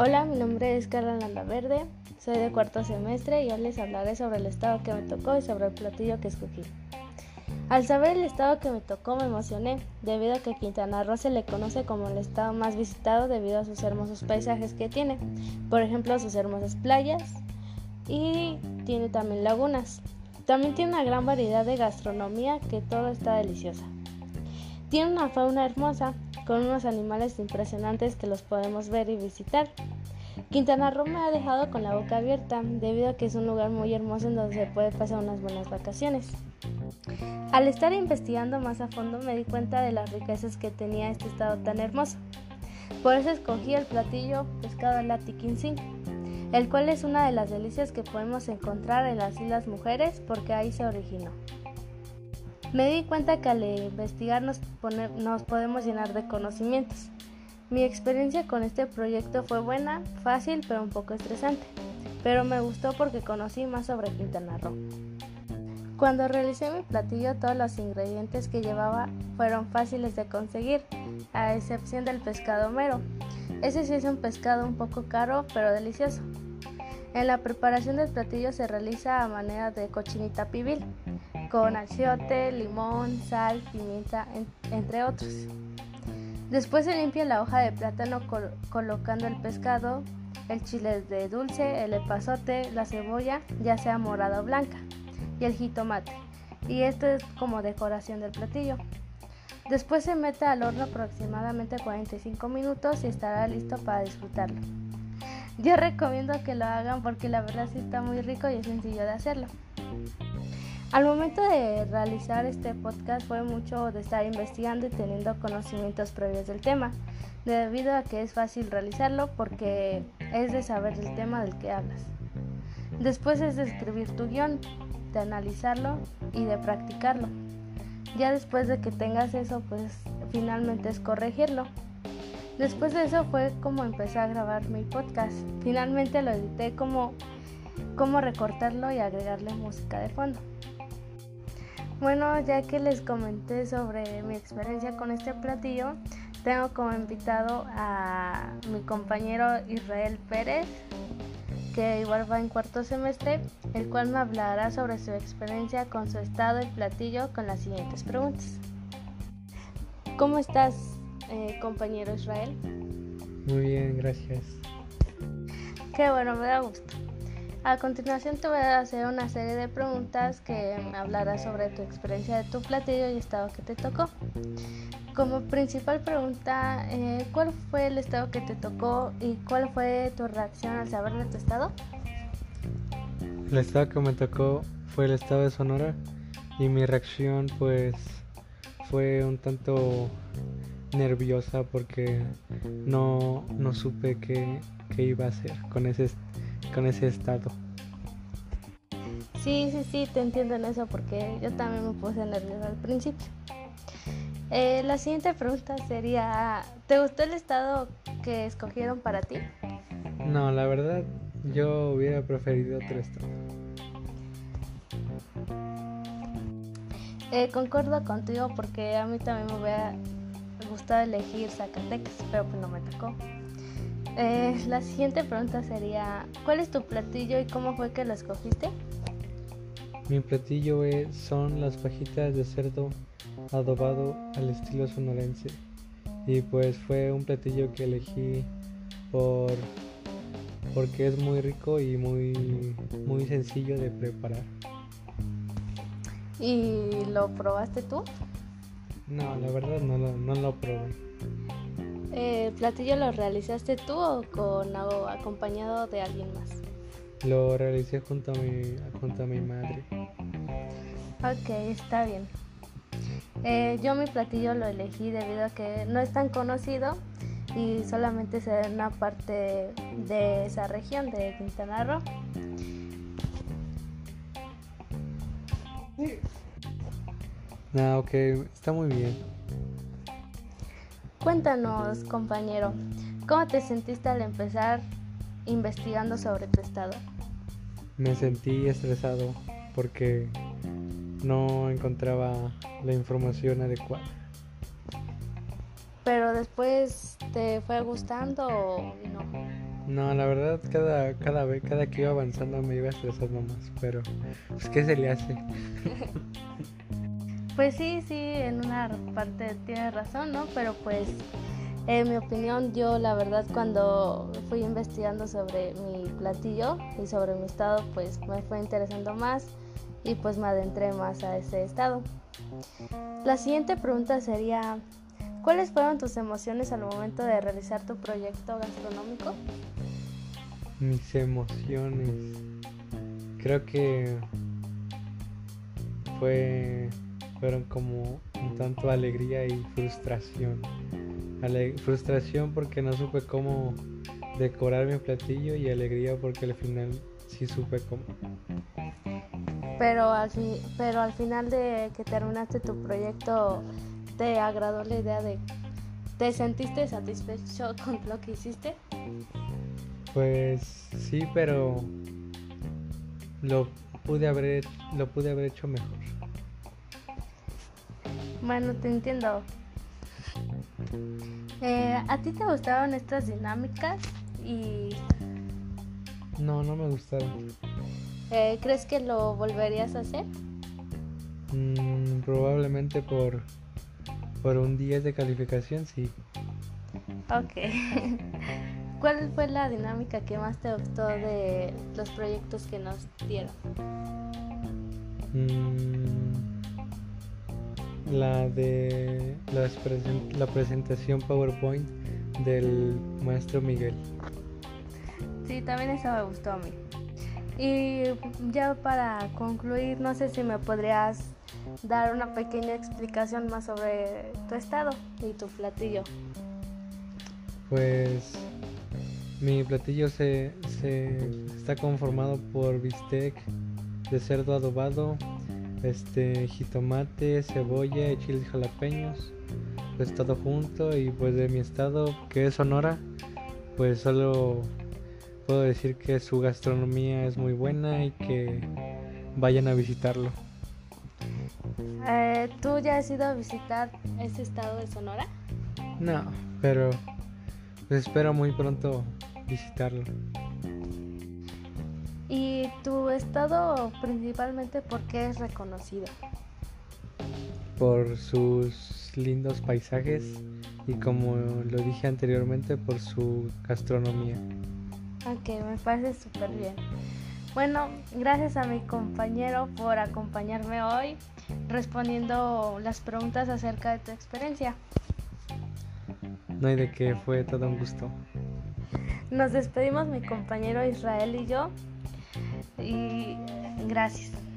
Hola, mi nombre es Carla Landaverde, soy de cuarto semestre y hoy les hablaré sobre el estado que me tocó y sobre el platillo que escogí. Al saber el estado que me tocó me emocioné, debido a que Quintana Roo se le conoce como el estado más visitado debido a sus hermosos paisajes que tiene, por ejemplo sus hermosas playas y tiene también lagunas. También tiene una gran variedad de gastronomía que todo está deliciosa. Tiene una fauna hermosa, con unos animales impresionantes que los podemos ver y visitar. Quintana Roo me ha dejado con la boca abierta debido a que es un lugar muy hermoso en donde se puede pasar unas buenas vacaciones. Al estar investigando más a fondo me di cuenta de las riquezas que tenía este estado tan hermoso. Por eso escogí el platillo pescado latiquincín, el cual es una de las delicias que podemos encontrar en las Islas Mujeres porque ahí se originó. Me di cuenta que al investigar nos, nos podemos llenar de conocimientos. Mi experiencia con este proyecto fue buena, fácil, pero un poco estresante. Pero me gustó porque conocí más sobre Quintana Roo. Cuando realicé mi platillo, todos los ingredientes que llevaba fueron fáciles de conseguir, a excepción del pescado mero. Ese sí es un pescado un poco caro, pero delicioso. En la preparación del platillo se realiza a manera de cochinita pibil, con achiote, limón, sal, pimienta, entre otros. Después se limpia la hoja de plátano colocando el pescado, el chile de dulce, el epazote, la cebolla, ya sea morada o blanca, y el jitomate. Y esto es como decoración del platillo. Después se mete al horno aproximadamente 45 minutos y estará listo para disfrutarlo. Yo recomiendo que lo hagan porque la verdad sí está muy rico y es sencillo de hacerlo. Al momento de realizar este podcast fue mucho de estar investigando y teniendo conocimientos previos del tema, debido a que es fácil realizarlo porque es de saber el tema del que hablas. Después es de escribir tu guion, de analizarlo y de practicarlo. Ya después de que tengas eso, pues finalmente es corregirlo. Después de eso fue como empecé a grabar mi podcast. Finalmente lo edité como cómo recortarlo y agregarle música de fondo. Bueno, ya que les comenté sobre mi experiencia con este platillo, tengo como invitado a mi compañero Israel Pérez, que igual va en cuarto semestre, el cual me hablará sobre su experiencia con su estado y platillo con las siguientes preguntas. ¿Cómo estás, eh, compañero Israel? Muy bien, gracias. Qué bueno, me da gusto. A continuación te voy a hacer una serie de preguntas que me hablarás sobre tu experiencia de tu platillo y estado que te tocó. Como principal pregunta, eh, ¿cuál fue el estado que te tocó y cuál fue tu reacción al saber de tu estado? El estado que me tocó fue el estado de Sonora y mi reacción pues fue un tanto nerviosa porque no, no supe qué, qué iba a hacer con ese con ese estado. Sí, sí, sí, te entiendo en eso porque yo también me puse nerviosa al principio. Eh, la siguiente pregunta sería, ¿te gustó el estado que escogieron para ti? No, la verdad, yo hubiera preferido otro estado. Eh, concuerdo contigo porque a mí también me hubiera gustado elegir Zacatecas, pero pues no me tocó. Eh, la siguiente pregunta sería, ¿cuál es tu platillo y cómo fue que lo escogiste? Mi platillo es, son las fajitas de cerdo adobado al estilo sonorense. Y pues fue un platillo que elegí por porque es muy rico y muy muy sencillo de preparar. ¿Y lo probaste tú? No, la verdad no no lo probé. ¿El platillo lo realizaste tú o con acompañado de alguien más? Lo realicé junto a mi, junto a mi madre. Ok, está bien. Eh, yo mi platillo lo elegí debido a que no es tan conocido y solamente se en una parte de esa región de Quintana Roo. Ah, ok, está muy bien. Cuéntanos, compañero, ¿cómo te sentiste al empezar investigando sobre tu estado? Me sentí estresado porque no encontraba la información adecuada. Pero después te fue gustando o no? No, la verdad, cada, cada vez, cada que iba avanzando me iba estresando más, pero pues ¿qué se le hace? pues sí, sí, en una parte tiene razón, ¿no? Pero pues, en mi opinión, yo la verdad cuando fui investigando sobre mi platillo y sobre mi estado, pues me fue interesando más y pues me adentré más a ese estado. La siguiente pregunta sería, ¿cuáles fueron tus emociones al momento de realizar tu proyecto gastronómico? mis emociones. Creo que fue fueron como un tanto alegría y frustración. frustración porque no supe cómo decorar mi platillo y alegría porque al final sí supe cómo. Pero al, pero al final de que terminaste tu proyecto, ¿te agradó la idea de... ¿Te sentiste satisfecho con lo que hiciste? Pues sí, pero lo pude haber lo pude haber hecho mejor. Bueno, te entiendo. Eh, ¿A ti te gustaron estas dinámicas? Y... No, no me gustaron. Eh, ¿Crees que lo volverías a hacer? Mm, probablemente por, por un 10 de calificación, sí. Ok. ¿Cuál fue la dinámica que más te gustó de los proyectos que nos dieron? Mm, la de la, presentación PowerPoint del maestro Miguel. Sí, también eso me gustó a mí. Y ya para concluir, no sé si me podrías dar una pequeña explicación más sobre tu estado y tu platillo. Pues mi platillo se, está conformado por bistec de cerdo adobado, este jitomate, cebolla y chiles jalapeños, pues todo junto y pues de mi estado que es Sonora, pues solo puedo decir que su gastronomía es muy buena y que vayan a visitarlo. Eh, ¿Tú ya has ido a visitar ese estado de Sonora? No, pero pues espero muy pronto visitarlo. ¿Y tu estado principalmente por qué es reconocido? Por sus lindos paisajes y como lo dije anteriormente por su gastronomía. Ok, me parece súper bien. Bueno, gracias a mi compañero por acompañarme hoy respondiendo las preguntas acerca de tu experiencia. No hay de qué, fue todo un gusto. Nos despedimos mi compañero Israel y yo. Y gracias.